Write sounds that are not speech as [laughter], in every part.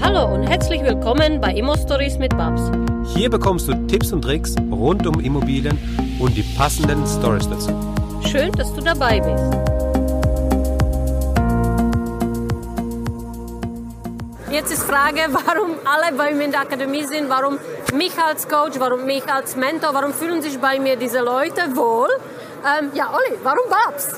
Hallo und herzlich willkommen bei Immo Stories mit Babs. Hier bekommst du Tipps und Tricks rund um Immobilien und die passenden Stories dazu. Schön, dass du dabei bist. Jetzt ist Frage, warum alle bei mir in der Akademie sind, warum mich als Coach, warum mich als Mentor, warum fühlen sich bei mir diese Leute wohl? Ähm, ja, Olli, warum Babs?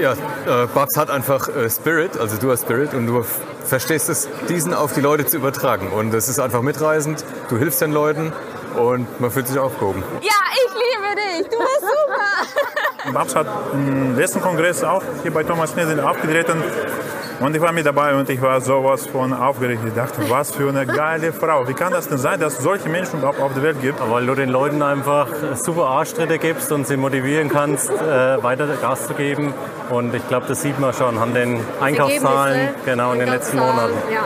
Ja, äh, Babs hat einfach äh, Spirit, also du hast Spirit und du verstehst es, diesen auf die Leute zu übertragen. Und es ist einfach mitreisend, du hilfst den Leuten und man fühlt sich aufgehoben. Ja, ich liebe dich, du bist super. Babs hat im letzten Kongress auch hier bei Thomas Nielsen aufgetreten und ich war mit dabei und ich war sowas von aufgeregt. Ich dachte, was für eine geile Frau. Wie kann das denn sein, dass es solche Menschen überhaupt auf der Welt gibt? Weil du den Leuten einfach super Arschtritte gibst und sie motivieren kannst, äh, weiter Gas zu geben. Und ich glaube, das sieht man schon an den Einkaufszahlen genau in den letzten Monaten. Ja.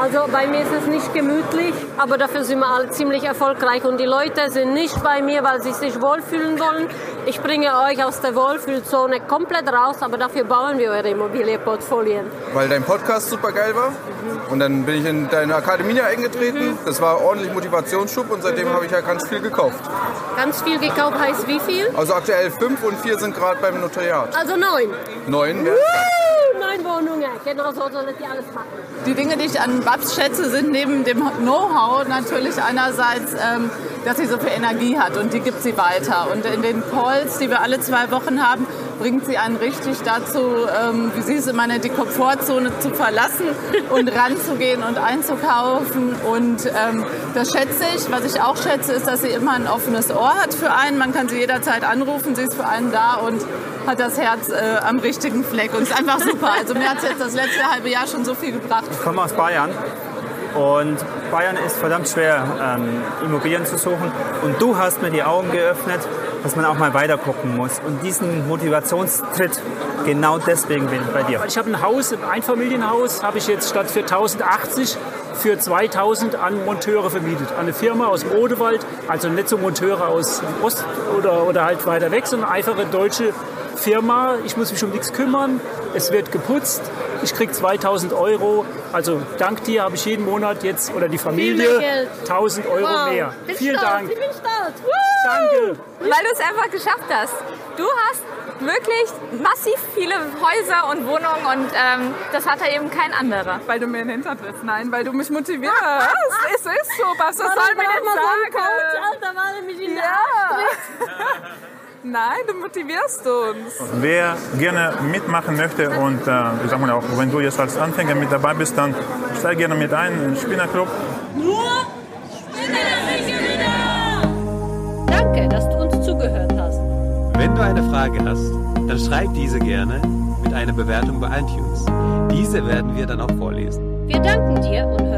Also bei mir ist es nicht gemütlich, aber dafür sind wir alle ziemlich erfolgreich und die Leute sind nicht bei mir, weil sie sich wohlfühlen wollen. Ich bringe euch aus der Wohlfühlzone komplett raus, aber dafür bauen wir eure Immobilienportfolien. Weil dein Podcast super geil war und dann bin ich in deine Akademie eingetreten. Das war ordentlich Motivationsschub und seitdem habe ich ja ganz viel gekauft. Ganz viel gekauft heißt wie viel? Also aktuell fünf und vier sind gerade beim Notariat. Also neun. Neun. Woo! Neun Wohnungen. Genau so soll ihr alles machen. Die Dinge, die ich an Babs schätze, sind neben dem Know-how natürlich einerseits, ähm, dass sie so viel Energie hat und die gibt sie weiter. Und in den Calls, die wir alle zwei Wochen haben, bringt sie einen richtig dazu, ähm, wie sie es immer, die Komfortzone zu verlassen und [laughs] ranzugehen und einzukaufen. Und ähm, das schätze ich. Was ich auch schätze, ist, dass sie immer ein offenes Ohr hat für einen. Man kann sie jederzeit anrufen, sie ist für einen da und hat das Herz äh, am richtigen Fleck. Und ist einfach super. Also mir hat es jetzt das letzte halbe Jahr schon so viel gebracht. Ich komme aus Bayern. Und Bayern ist verdammt schwer, ähm, Immobilien zu suchen. Und du hast mir die Augen geöffnet, dass man auch mal weiter gucken muss. Und diesen Motivationstritt, genau deswegen bin ich bei dir. Ich habe ein Haus, ein Einfamilienhaus, habe ich jetzt statt für 1080 für 2000 an Monteure vermietet. An eine Firma aus dem Odewald, also nicht so Monteure aus Ost oder, oder halt weiter weg, sondern einfache deutsche Firma. Ich muss mich um nichts kümmern. Es wird geputzt. Ich kriege 2000 Euro. Also dank dir habe ich jeden Monat jetzt oder die Familie 1000 Euro wow. mehr. Bin Vielen stolz. Dank. Ich bin stolz. Danke. Weil du es einfach geschafft hast. Du hast wirklich massiv viele Häuser und Wohnungen und ähm, das hat er eben kein anderer. Weil du mir in den Hintern trittst. Nein, weil du mich motivierst. [laughs] es ist so, was soll mir denn sagen? Coach, Alter, weil er mich. Nein, du motivierst uns. Wer gerne mitmachen möchte und äh, ich sag mal auch, wenn du jetzt als Anfänger mit dabei bist, dann steig gerne mit ein in den Spinnerclub. Nur Danke, dass du uns zugehört hast. Wenn du eine Frage hast, dann schreib diese gerne mit einer Bewertung bei iTunes. Diese werden wir dann auch vorlesen. Wir danken dir und